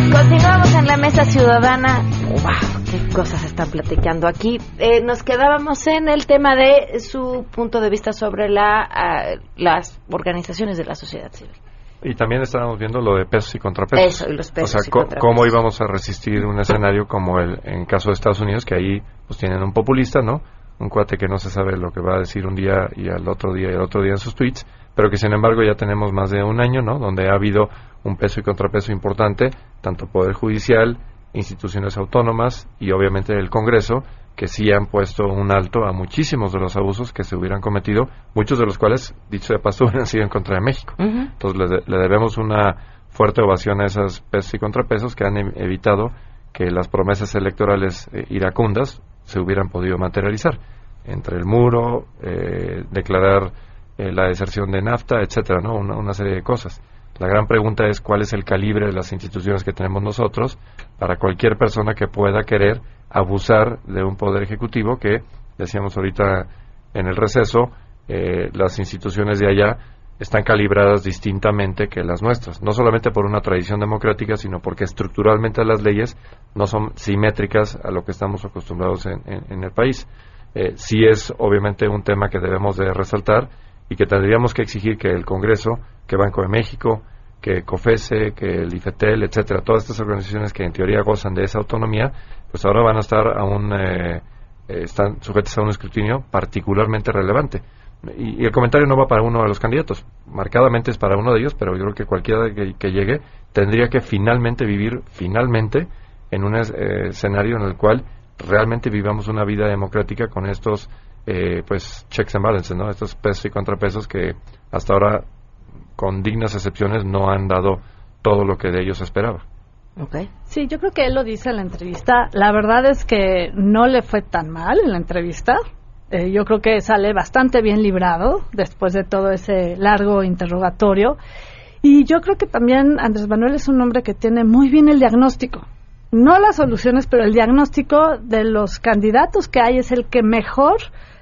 Speaker 1: Continuamos en la mesa ciudadana. ¡Wow! ¡Qué cosas están platicando aquí! Eh, nos quedábamos en el tema de su punto de vista sobre la, ah, las organizaciones de la sociedad civil.
Speaker 17: Y también estábamos viendo lo de pesos y contrapesos.
Speaker 1: Eso, y los pesos
Speaker 17: o sea, cómo íbamos a resistir un escenario como el en caso de Estados Unidos, que ahí pues tienen un populista, ¿no? Un cuate que no se sabe lo que va a decir un día y al otro día y al otro día en sus tweets, pero que sin embargo ya tenemos más de un año, ¿no? Donde ha habido un peso y contrapeso importante, tanto Poder Judicial, instituciones autónomas y obviamente el Congreso, que sí han puesto un alto a muchísimos de los abusos que se hubieran cometido, muchos de los cuales, dicho de paso, hubieran sido en contra de México. Entonces le, le, debemos una fuerte ovación a esas pesos y contrapesos que han em, evitado que las promesas electorales eh, iracundas se hubieran podido materializar. Entre el muro, eh, declarar eh, la deserción de NAFTA, etcétera, ¿no? Una, una serie de cosas. La gran pregunta es cuál es el calibre de las instituciones que tenemos nosotros para cualquier persona que pueda querer abusar de un poder ejecutivo que, decíamos ahorita en el receso, eh, las instituciones de allá están calibradas distintamente que las nuestras, no solamente por una tradición democrática, sino porque estructuralmente las leyes no son simétricas a lo que estamos acostumbrados en, en, el país. Eh, sí es obviamente un tema que debemos de resaltar y que tendríamos que exigir que el Congreso, que Banco de México, que COFESE, que el IFETEL, etcétera, todas estas organizaciones que en teoría gozan de esa autonomía, pues ahora van a estar a un, eh, eh, están sujetas a un escrutinio particularmente relevante. Y, y, el comentario no va para uno de los candidatos, marcadamente es para uno de ellos, pero yo creo que cualquiera que, que llegue tendría que finalmente vivir, finalmente, en un eh, escenario en el cual realmente vivamos una vida democrática con estos eh, pues checks and balances, ¿no? Estos pesos y contrapesos que hasta ahora, con dignas excepciones, no han dado todo lo que de ellos esperaba.
Speaker 16: Okay. Sí, yo creo que él lo dice en la entrevista. La verdad es que no le fue tan mal en la entrevista. Eh, yo creo que sale bastante bien librado después de todo ese largo interrogatorio. Y yo creo que también Andrés Manuel es un hombre que tiene muy bien el diagnóstico. No las soluciones, pero el diagnóstico de los candidatos que hay es el que mejor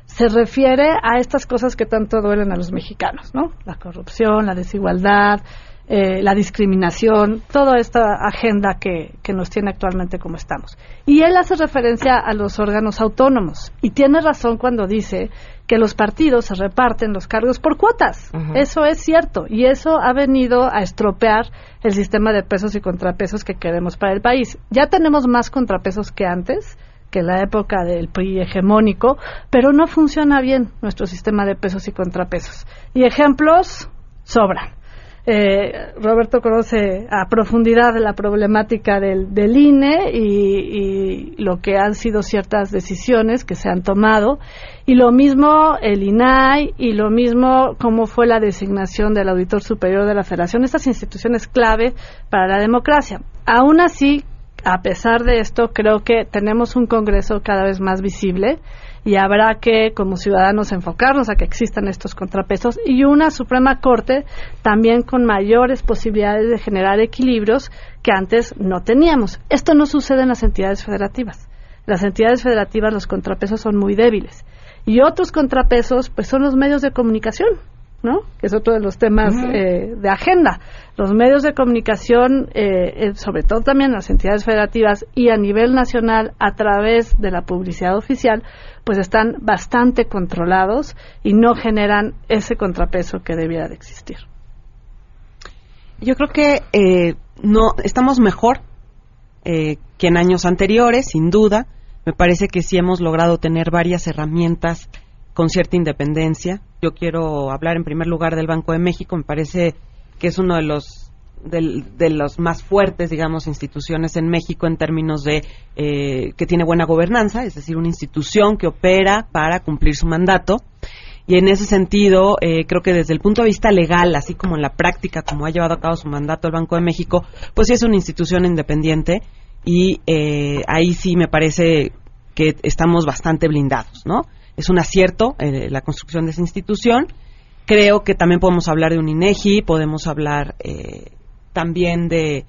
Speaker 16: se refiere a estas cosas que tanto duelen a los mexicanos, ¿no? La corrupción, la desigualdad, eh, la discriminación, toda esta agenda que, que, nos tiene actualmente como estamos. Y él hace referencia a los órganos autónomos y tiene razón cuando dice que los partidos se reparten los cargos por cuotas. Eso es cierto y eso ha venido a estropear el sistema de pesos y contrapesos que queremos para el país. Ya tenemos más contrapesos que antes que la época del PRI hegemónico, pero no funciona bien nuestro sistema de pesos y contrapesos. Y ejemplos sobran. Eh, Roberto conoce a profundidad la problemática del, INE y, y, lo que han sido ciertas decisiones que se han tomado y lo mismo el INAI y lo mismo cómo fue la designación del auditor superior de la Federación, estas instituciones clave para la democracia. Aún así, a pesar de esto, creo que tenemos un Congreso cada vez más visible y habrá que, como ciudadanos, enfocarnos a que existan estos contrapesos y una Suprema Corte también con mayores posibilidades de generar equilibrios que antes no teníamos. Esto no sucede en las entidades federativas. Las entidades federativas los contrapesos son muy débiles y otros contrapesos pues son los medios de comunicación ¿no? que es otro de los temas eh, de agenda. Los medios de comunicación, eh, eh, sobre todo también las entidades federativas y a nivel nacional a través de la publicidad oficial, pues están bastante controlados y no generan ese contrapeso que debiera de existir.
Speaker 18: Yo creo que no estamos mejor que en años anteriores, sin duda. Me parece que sí hemos logrado tener varias herramientas con cierta independencia. Yo quiero hablar en primer lugar del Banco de México. Me parece que es uno de los de, los más fuertes, digamos, instituciones en México en términos de eh, que tiene buena gobernanza, es decir, una institución que opera para cumplir su mandato. Y en ese sentido, eh, creo que desde el punto de vista legal, así como en la práctica, como ha llevado a cabo su mandato el Banco de México, pues sí es una institución independiente y eh, ahí sí me parece que estamos bastante blindados, ¿no? Es un acierto eh, la construcción de esa institución. Creo que también podemos hablar de un INEGI, podemos hablar eh, también de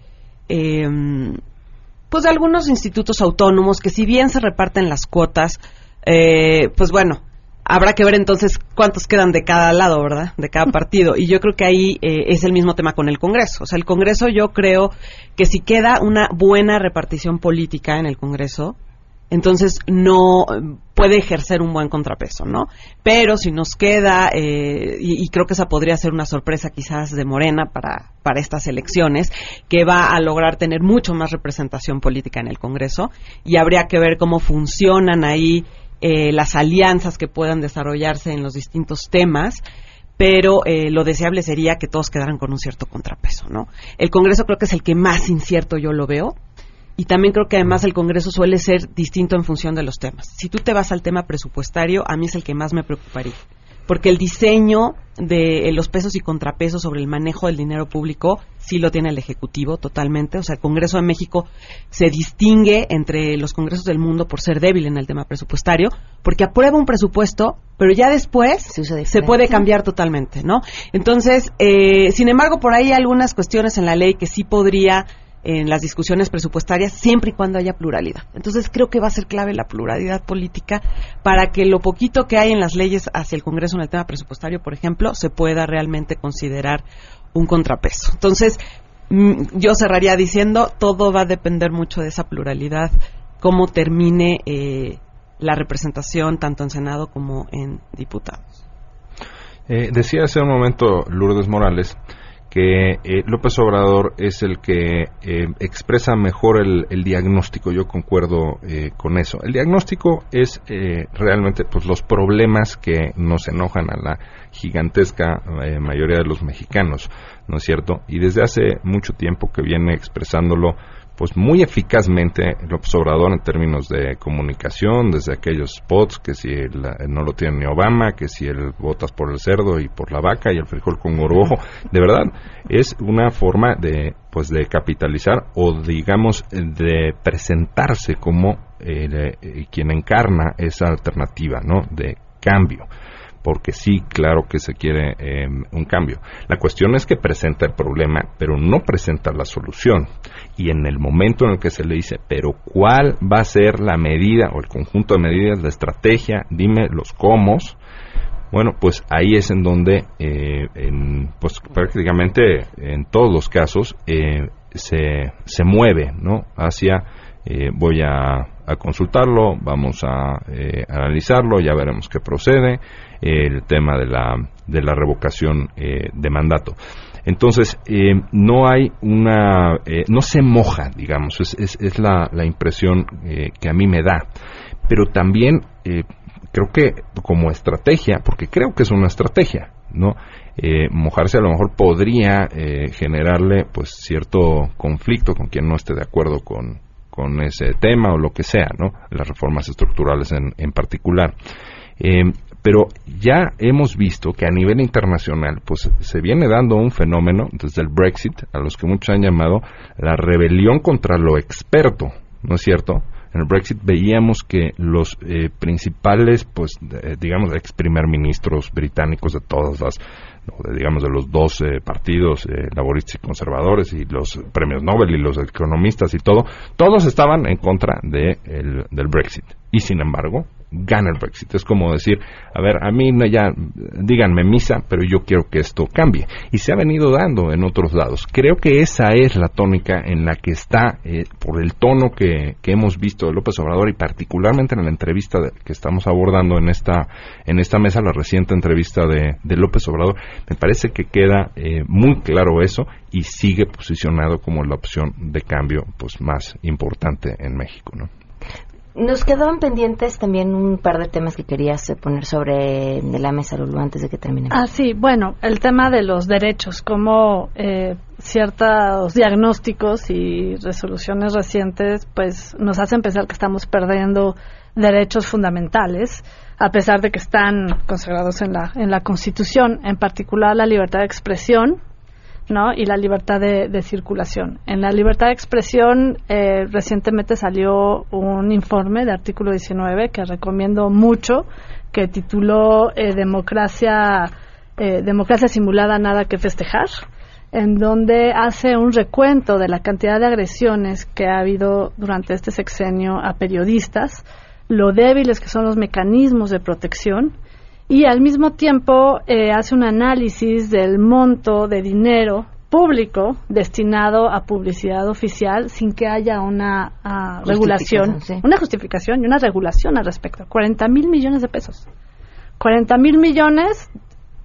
Speaker 18: em, pues de algunos institutos autónomos que si bien se reparten las cuotas, eh, pues bueno, habrá que ver entonces cuántos quedan de cada lado, ¿verdad? De cada partido. Y yo creo que ahí es el mismo tema con el Congreso. O sea, el Congreso yo creo que si queda una buena repartición política en el Congreso, entonces no puede ejercer un buen contrapeso, ¿no? Pero si nos queda, eh, y, creo que esa podría ser una sorpresa quizás de Morena para, para estas elecciones, que va a lograr tener mucho más representación política en el Congreso y habría que ver cómo funcionan ahí eh, las alianzas que puedan desarrollarse en los distintos temas pero eh, lo deseable sería que todos quedaran con un cierto contrapeso, ¿no? El Congreso creo que es el que más incierto yo lo veo, y también creo que además el Congreso suele ser distinto en función de los temas. Si tú te vas al tema presupuestario, a mí es el que más me preocuparía porque el diseño de los pesos y contrapesos sobre el manejo del dinero público sí lo tiene el Ejecutivo totalmente. O sea, el Congreso de México se distingue entre los Congresos del mundo por ser débil en el tema presupuestario, porque aprueba un presupuesto, pero ya después se, puede cambiar totalmente, ¿no? Entonces, eh, sin embargo, por ahí hay algunas cuestiones en la ley que sí podría en las discusiones presupuestarias siempre y cuando haya pluralidad. Entonces creo que va a ser clave la pluralidad política para que lo poquito que hay en las leyes hacia el Congreso en el tema presupuestario, por ejemplo, se pueda realmente considerar un contrapeso. Entonces, mm, yo cerraría diciendo, todo va a depender mucho de esa pluralidad, cómo termine eh, la representación tanto en Senado como en diputados.
Speaker 19: Eh, decía hace un momento Lourdes Morales que eh, López Obrador es el que eh, expresa mejor el, diagnóstico. Yo concuerdo eh, con eso. El diagnóstico es realmente pues los problemas que nos enojan a la gigantesca mayoría de los mexicanos, ¿no es cierto? Y desde hace mucho tiempo que viene expresándolo pues muy eficazmente el Obrador en términos de comunicación, desde aquellos spots que si no lo tiene ni Obama, que si el votas por el cerdo y por la vaca y el frijol con gorgojo, de verdad es una forma de pues de capitalizar o digamos de presentarse como eh, quien encarna esa alternativa, ¿no? De cambio porque sí, claro que se quiere eh, un cambio. La cuestión es que presenta el problema, pero no presenta la solución. Y en el momento en el que se le dice, pero ¿cuál va a ser la medida o el conjunto de medidas, la estrategia? Dime los cómo. Bueno, pues ahí es en donde, eh, pues prácticamente en todos los casos, eh, se, se mueve, ¿no? Hacia, voy a, a, consultarlo, vamos a analizarlo, ya veremos qué procede el tema de la, de la revocación eh, de mandato. Entonces, eh, no hay una, eh, no se moja, digamos, es, es, la, la, impresión que a mí me da. Pero también creo que como estrategia, porque creo que es una estrategia, ¿no? mojarse a lo mejor podría generarle pues cierto conflicto con quien no esté de acuerdo con, con ese tema o lo que sea, ¿no? Las reformas estructurales en, en particular. Pero ya hemos visto que a nivel internacional, pues se viene dando un fenómeno desde el Brexit, a los que muchos han llamado la rebelión contra lo experto, ¿no es cierto? En el Brexit veíamos que los eh, principales, pues, digamos, ex primer ministros británicos de todas las, digamos, de los dos partidos, eh, laboristas y conservadores, y los premios Nobel y los economistas y todo, todos estaban en contra de del Brexit. Y sin embargo, gana el Brexit. Es como decir, a ver, a mí ya, díganme misa, pero yo quiero que esto cambie. Y se ha venido dando en otros lados. Creo que esa es la tónica en la que está, eh, por el tono que, que, hemos visto de López Obrador y particularmente en la entrevista que estamos abordando en esta, en esta mesa, la reciente entrevista de, de López Obrador, me parece que queda eh, muy claro eso y sigue posicionado como la opción de cambio pues más importante en México, ¿no?
Speaker 1: Nos quedaban pendientes también un par de temas que querías poner sobre la mesa, Lulu, antes de que terminemos.
Speaker 16: Ah, sí, bueno, el tema de los derechos, como eh, ciertos diagnósticos y resoluciones recientes, pues nos hacen pensar que estamos perdiendo derechos fundamentales, a pesar de que están consagrados en la, en la Constitución, en particular la libertad de expresión, ¿no? y la libertad de, circulación. En la libertad de expresión eh, recientemente salió un informe de artículo 19 que recomiendo mucho, que tituló eh, Democracia, eh, Democracia simulada, nada que festejar en donde hace un recuento de la cantidad de agresiones que ha habido durante este sexenio a periodistas, lo débiles que son los mecanismos de protección y al mismo tiempo eh, hace un análisis del monto de dinero público destinado a publicidad oficial sin que haya una ah, regulación, una justificación y una regulación al respecto. 40 mil millones de pesos. 40 mil millones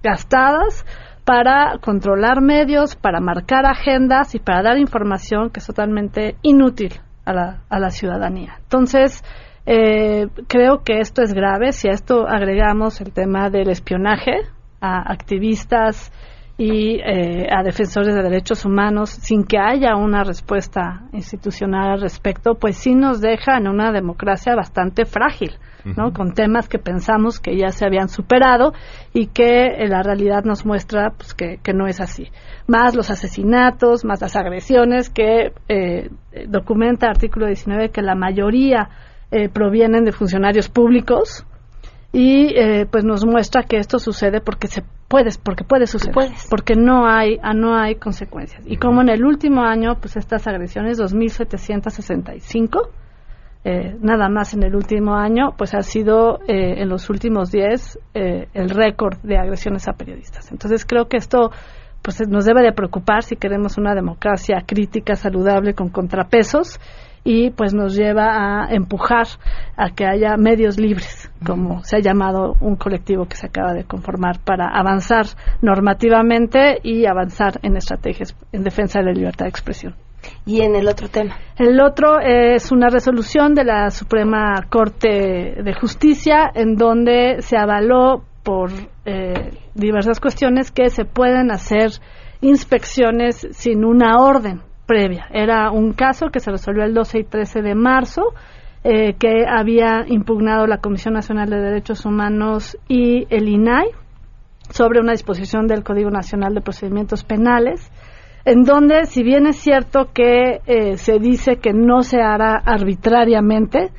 Speaker 16: gastadas para controlar medios, para marcar agendas y para dar información que es totalmente inútil a la, a la ciudadanía. Entonces, eh, creo que esto es grave. Si a esto agregamos el tema del espionaje a activistas y eh, a defensores de derechos humanos sin que haya una respuesta institucional al respecto, pues sí nos deja en una democracia bastante frágil. ¿no? con temas que pensamos que ya se habían superado y que eh, la realidad nos muestra pues, que, no es así. Más los asesinatos, más las agresiones que eh, documenta artículo 19 que la mayoría eh, provienen de funcionarios públicos y eh, pues nos muestra que esto sucede porque se puede porque puede suceder porque no hay ah, no hay consecuencias. Y como en el último año pues estas agresiones 2765 eh, nada más en el último año pues ha sido eh, en los últimos 10 eh, el récord de agresiones a periodistas. Entonces creo que esto pues nos debe de preocupar si queremos una democracia crítica saludable con contrapesos y pues nos lleva a empujar a que haya medios libres, como se ha llamado un colectivo que se acaba de conformar para avanzar normativamente y avanzar en estrategias en defensa de la libertad de expresión.
Speaker 1: ¿Y en el otro tema?
Speaker 16: El otro es una resolución de la Suprema Corte de Justicia en donde se avaló por eh, diversas cuestiones que se pueden hacer inspecciones sin una orden previa. Era un caso que se resolvió el 12 y 13 de marzo, eh, que había impugnado la Comisión Nacional de Derechos Humanos y el INAI sobre una disposición del Código Nacional de Procedimientos Penales, en donde, si bien es cierto que eh, se dice que no se hará arbitrariamente,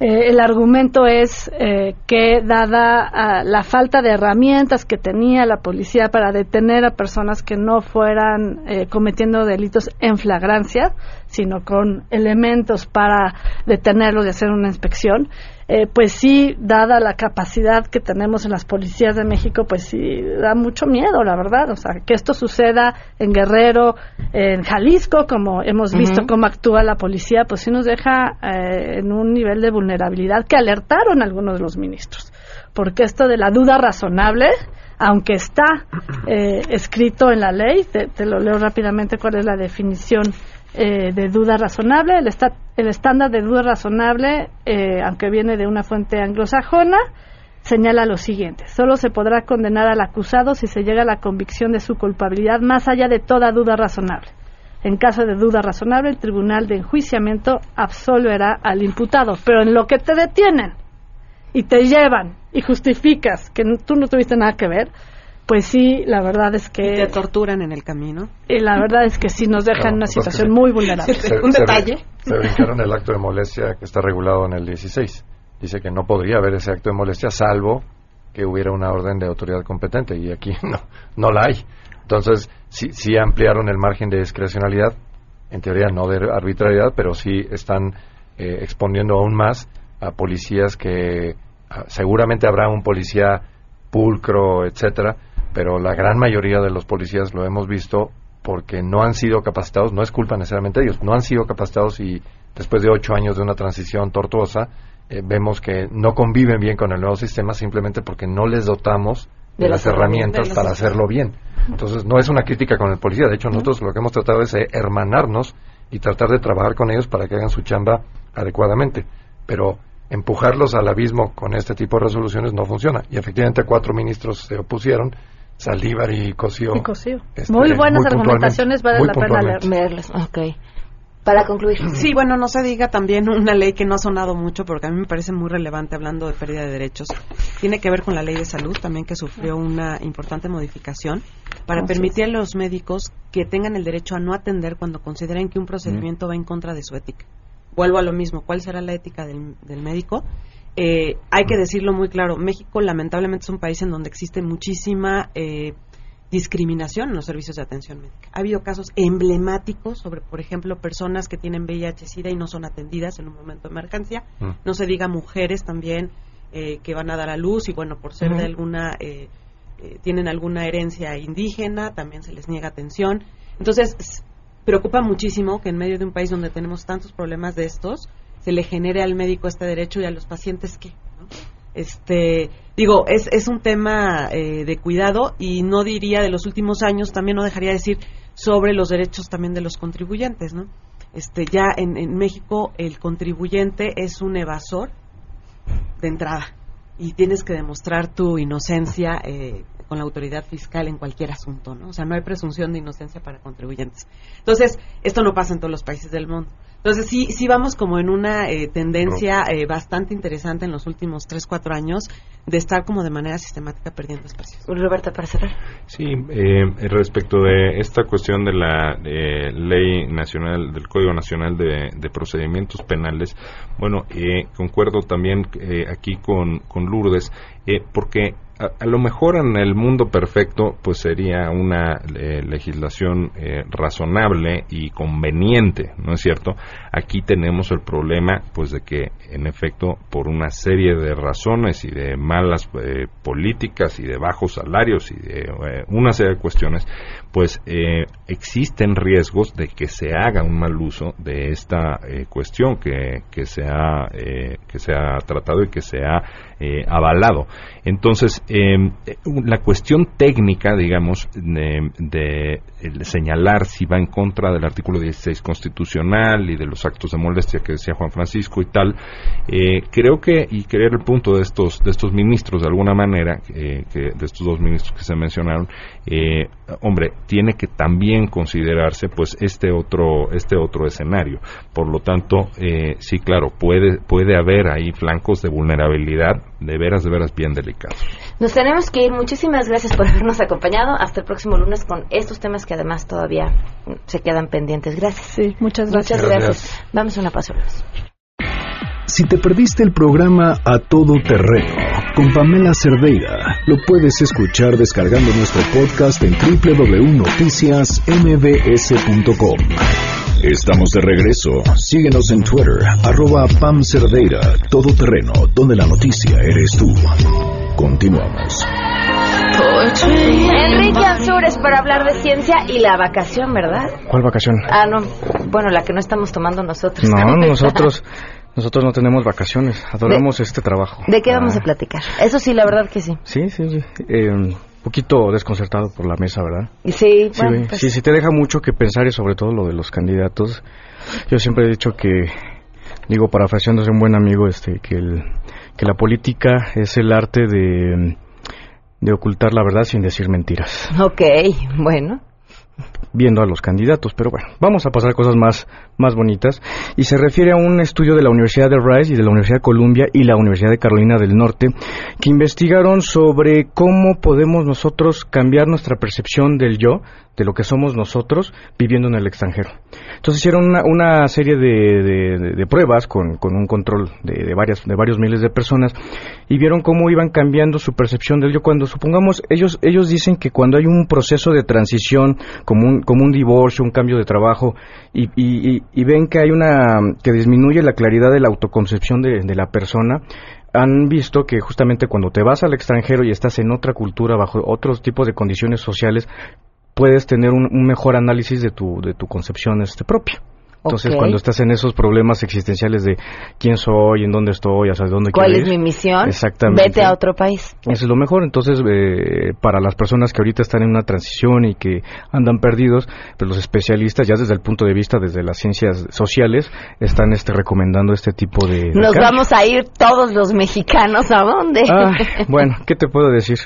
Speaker 16: eh, el argumento es eh, que, dada la falta de herramientas que tenía la policía para detener a personas que no fueran eh, cometiendo delitos en flagrancia, sino con elementos para detenerlos y hacer una inspección, eh, pues sí, dada la capacidad que tenemos en las policías de México, pues sí da mucho miedo, la verdad. O sea, que esto suceda en Guerrero, en Jalisco, como hemos visto cómo actúa la policía, pues sí nos deja eh, en un nivel de vulnerabilidad que alertaron algunos de los ministros. Porque esto de la duda razonable, aunque está eh, escrito en la ley, te, lo leo rápidamente cuál es la definición eh, de duda razonable. El, el, estándar de duda razonable, eh, aunque viene de una fuente anglosajona, señala lo siguiente. Solo se podrá condenar al acusado si se llega a la convicción de su culpabilidad más allá de toda duda razonable. En caso de duda razonable, el tribunal de enjuiciamiento absolverá al imputado. Pero en lo que te detienen y te llevan y justificas que tú no tuviste nada que ver, pues sí, la verdad es que...
Speaker 18: Y te torturan en el camino.
Speaker 16: Y la verdad es que sí nos dejan en una situación muy vulnerable.
Speaker 18: Un detalle.
Speaker 17: Se, brincaron el acto de molestia que está regulado en el 16. Dice que no podría haber ese acto de molestia salvo que hubiera una orden de autoridad competente y aquí no, no la hay. Entonces, sí, sí ampliaron el margen de discrecionalidad, en teoría no de arbitrariedad, pero sí están eh, exponiendo aún más a policías que ah, seguramente habrá un policía pulcro, etcétera, pero la gran mayoría de los policías lo hemos visto porque no han sido capacitados, no es culpa necesariamente de ellos, no han sido capacitados y después de ocho años de una transición tortuosa, eh, vemos que no conviven bien con el nuevo sistema simplemente porque no les dotamos de, las herramientas para hacerlo bien. Entonces, no es una crítica con el policía, de hecho, nosotros lo que hemos tratado es hermanarnos y tratar de trabajar con ellos para que hagan su chamba adecuadamente. Pero empujarlos al abismo con este tipo de resoluciones no funciona. Y efectivamente cuatro ministros se opusieron Saldívar y Cosío.
Speaker 16: Este, muy buenas argumentaciones, vale la pena
Speaker 1: leerlas. Para concluir.
Speaker 18: Sí, bueno, no se diga también una ley que no ha sonado mucho, porque a mí me parece muy relevante hablando de pérdida de derechos. Tiene que ver con la ley de salud, también que sufrió una importante modificación para permitir a los médicos que tengan el derecho a no atender cuando consideren que un procedimiento va en contra de su ética. Vuelvo a lo mismo, ¿cuál será la ética del, del médico? Eh, hay que decirlo muy claro, México lamentablemente es un país en donde existe muchísima eh, discriminación en los servicios de atención médica. Ha habido casos emblemáticos sobre, por ejemplo, personas que tienen VIH-Sida y no son atendidas en un momento de emergencia. Mm. No se diga mujeres también eh, que van a dar a luz y, bueno, por ser de alguna, tienen alguna herencia indígena, también se les niega atención. Entonces, preocupa muchísimo que en medio de un país donde tenemos tantos problemas de estos, se le genere al médico este derecho y a los pacientes qué. Este, digo, es, es un tema eh, de cuidado y no diría de los últimos años, también no dejaría decir sobre los derechos también de los contribuyentes, ¿no? Este, ya en, en México el contribuyente es un evasor de entrada y tienes que demostrar tu inocencia eh, con la autoridad fiscal en cualquier asunto, ¿no? O sea, no hay presunción de inocencia para contribuyentes. Entonces, esto no pasa en todos los países del mundo. Entonces, sí, sí vamos como en una eh, tendencia eh, bastante interesante en los últimos 3, 4 años de estar como de manera sistemática perdiendo espacios.
Speaker 1: Roberta, para cerrar.
Speaker 19: Sí, eh, respecto de esta cuestión de la ley nacional, del Código Nacional de, Procedimientos Penales, bueno, concuerdo también aquí con, con Lourdes, porque a, lo mejor en el mundo perfecto pues sería una eh, legislación eh, razonable y conveniente no es cierto aquí tenemos el problema pues de que en efecto por una serie de razones y de malas eh, políticas y de bajos salarios y de una serie de cuestiones pues existen riesgos de que se haga un mal uso de esta cuestión que, que se ha que se ha tratado y que se ha avalado. Entonces Em, la cuestión técnica, digamos, de, señalar si va en contra del artículo 16 constitucional y de los actos de molestia que decía Juan Francisco y tal, eh, creo que, y querer el punto de estos, de estos ministros, de alguna manera, eh, que, de estos dos ministros que se mencionaron, eh, hombre, tiene que también considerarse, pues, este otro, este otro escenario. Por lo tanto, sí, claro, puede, puede haber ahí flancos de vulnerabilidad de veras, de veras bien delicados.
Speaker 1: Nos tenemos que ir. Muchísimas gracias por habernos acompañado. Hasta el próximo lunes con estos temas que además todavía se quedan pendientes. Gracias.
Speaker 16: Sí, muchas gracias.
Speaker 1: Muchas gracias. Vamos a una pausa.
Speaker 5: Si te perdiste el programa A Todo Terreno con Pamela Cerdeira, lo puedes escuchar descargando nuestro podcast en www.noticiasmbs.com. Estamos de regreso. Síguenos en Twitter, arroba Pam Cerdeira, Todo Terreno, donde la noticia eres tú. Continuamos.
Speaker 1: Enrique Ansures para hablar de ciencia y la vacación, ¿verdad?
Speaker 20: ¿Cuál vacación?
Speaker 1: Ah, no. Bueno, la que no estamos tomando nosotros.
Speaker 20: No, nosotros. Nosotros no tenemos vacaciones, adoramos este trabajo.
Speaker 1: ¿De qué vamos a ah. platicar? Eso sí, la verdad que sí.
Speaker 20: Sí, sí, sí. Eh, un poquito desconcertado por la mesa, ¿verdad?
Speaker 1: Sí,
Speaker 20: bueno, pues sí, sí, te deja mucho que pensar y sobre todo lo de los candidatos. Yo siempre he dicho que, digo, parafraseándose un buen amigo, este, que el, que la política es el arte de, de ocultar la verdad sin decir mentiras.
Speaker 1: Ok, bueno
Speaker 20: viendo a los candidatos. Pero bueno, vamos a pasar a cosas más, más bonitas. Y se refiere a un estudio de la Universidad de Rice y de la Universidad de Columbia y la Universidad de Carolina del Norte que investigaron sobre cómo podemos nosotros cambiar nuestra percepción del yo, de lo que somos nosotros, viviendo en el extranjero. Entonces hicieron una, una serie de, de, pruebas con, con, un control de, de, varias, de varios miles de personas y vieron cómo iban cambiando su percepción del yo cuando supongamos ellos ellos dicen que cuando hay un proceso de transición como un, como un divorcio un cambio de trabajo y, y, y ven que hay una que disminuye la claridad de la autoconcepción de, de la persona han visto que justamente cuando te vas al extranjero y estás en otra cultura bajo otros tipos de condiciones sociales puedes tener un, un mejor análisis de tu de tu concepción este propia entonces, cuando estás en esos problemas existenciales de quién soy, en dónde estoy, hacia dónde
Speaker 1: ¿Cuál es mi misión?
Speaker 20: Exactamente.
Speaker 1: Vete a otro país.
Speaker 20: Eso es lo mejor. Entonces, eh, para las personas que ahorita están en una transición y que andan perdidos, pues los especialistas, ya desde el punto de vista, desde las ciencias sociales, están este, recomendando este tipo de.
Speaker 1: Nos vamos a ir todos los mexicanos, ¿a dónde?
Speaker 20: bueno, ¿qué te puedo decir?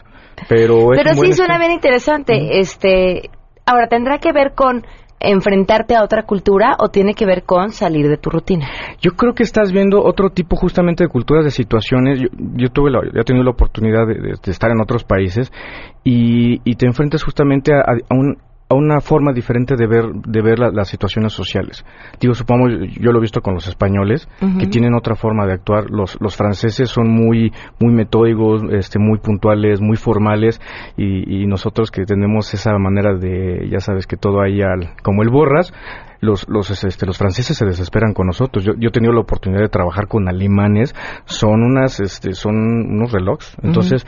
Speaker 20: Pero,
Speaker 1: Pero sí suena bien interesante. Este, ahora tendrá que ver con enfrentarte a otra cultura o tiene que ver con salir de tu rutina?
Speaker 20: Yo creo que estás viendo otro tipo justamente de culturas, de situaciones. Yo, tuve la, he tenido la oportunidad de, estar en otros países y, te enfrentas justamente a un a una forma diferente de ver de ver las situaciones sociales. Digo, supongo, yo lo he visto con los españoles que tienen otra forma de actuar. Los, los franceses son muy muy metódicos, este, muy puntuales, muy formales y, nosotros que tenemos esa manera de, ya sabes que todo ahí al, como el borras. Los, los, este, los franceses se desesperan con nosotros. Yo, yo he tenido la oportunidad de trabajar con alemanes, son unas, este, son unos relojes. Entonces,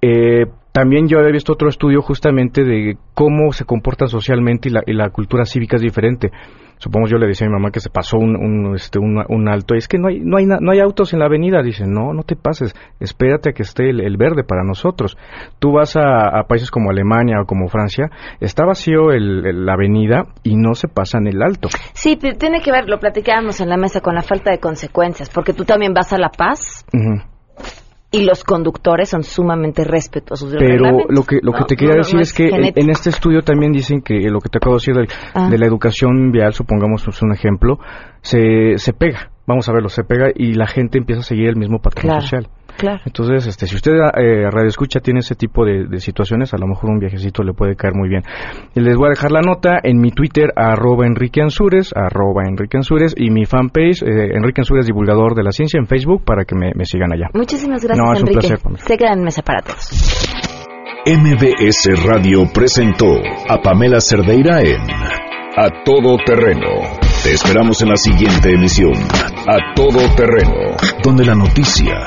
Speaker 20: eh, también yo había visto otro estudio justamente de cómo se comportan socialmente y la, cultura cívica es diferente. Supongo yo le decía a mi mamá que se pasó un, un, este, un, alto. Es que no hay, no, hay, no hay autos en la avenida. Dicen, no, no te pases. Espérate a que esté el, verde para nosotros. Tú vas a, países como Alemania o como Francia, está vacío el, la avenida y no se pasa en el alto.
Speaker 1: Sí, tiene que ver, lo platicábamos en la mesa, con la falta de consecuencias. Porque tú también vas a La Paz y los conductores son sumamente respetuosos del
Speaker 20: Pero lo que lo que te quería decir es, que en, este estudio también dicen que lo que te acabo de decir de, ah. la educación vial, supongamos es un ejemplo, se, se pega. Vamos a verlo, se pega y la gente empieza a seguir el mismo patrón social.
Speaker 1: Claro.
Speaker 20: Entonces, este, si usted eh, radio escucha tiene ese tipo de, situaciones, a lo mejor un viajecito le puede caer muy bien. Y les voy a dejar la nota en mi Twitter, arroba Enrique Ansures, arroba Enrique Ansures, y mi fanpage, eh, Enrique Ansures, divulgador de la ciencia, en Facebook, para que me, sigan allá.
Speaker 1: Muchísimas gracias, no, es Un placer, Se quedan en Mesa para Todos.
Speaker 5: MBS Radio presentó a Pamela Cerdeira en A Todo Terreno. Te esperamos en la siguiente emisión, A Todo Terreno, donde la noticia